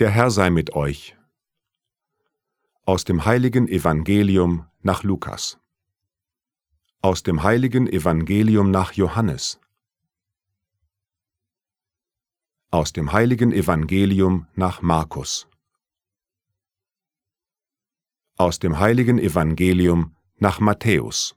Der Herr sei mit euch. Aus dem heiligen Evangelium nach Lukas. Aus dem heiligen Evangelium nach Johannes. Aus dem heiligen Evangelium nach Markus. Aus dem heiligen Evangelium nach Matthäus.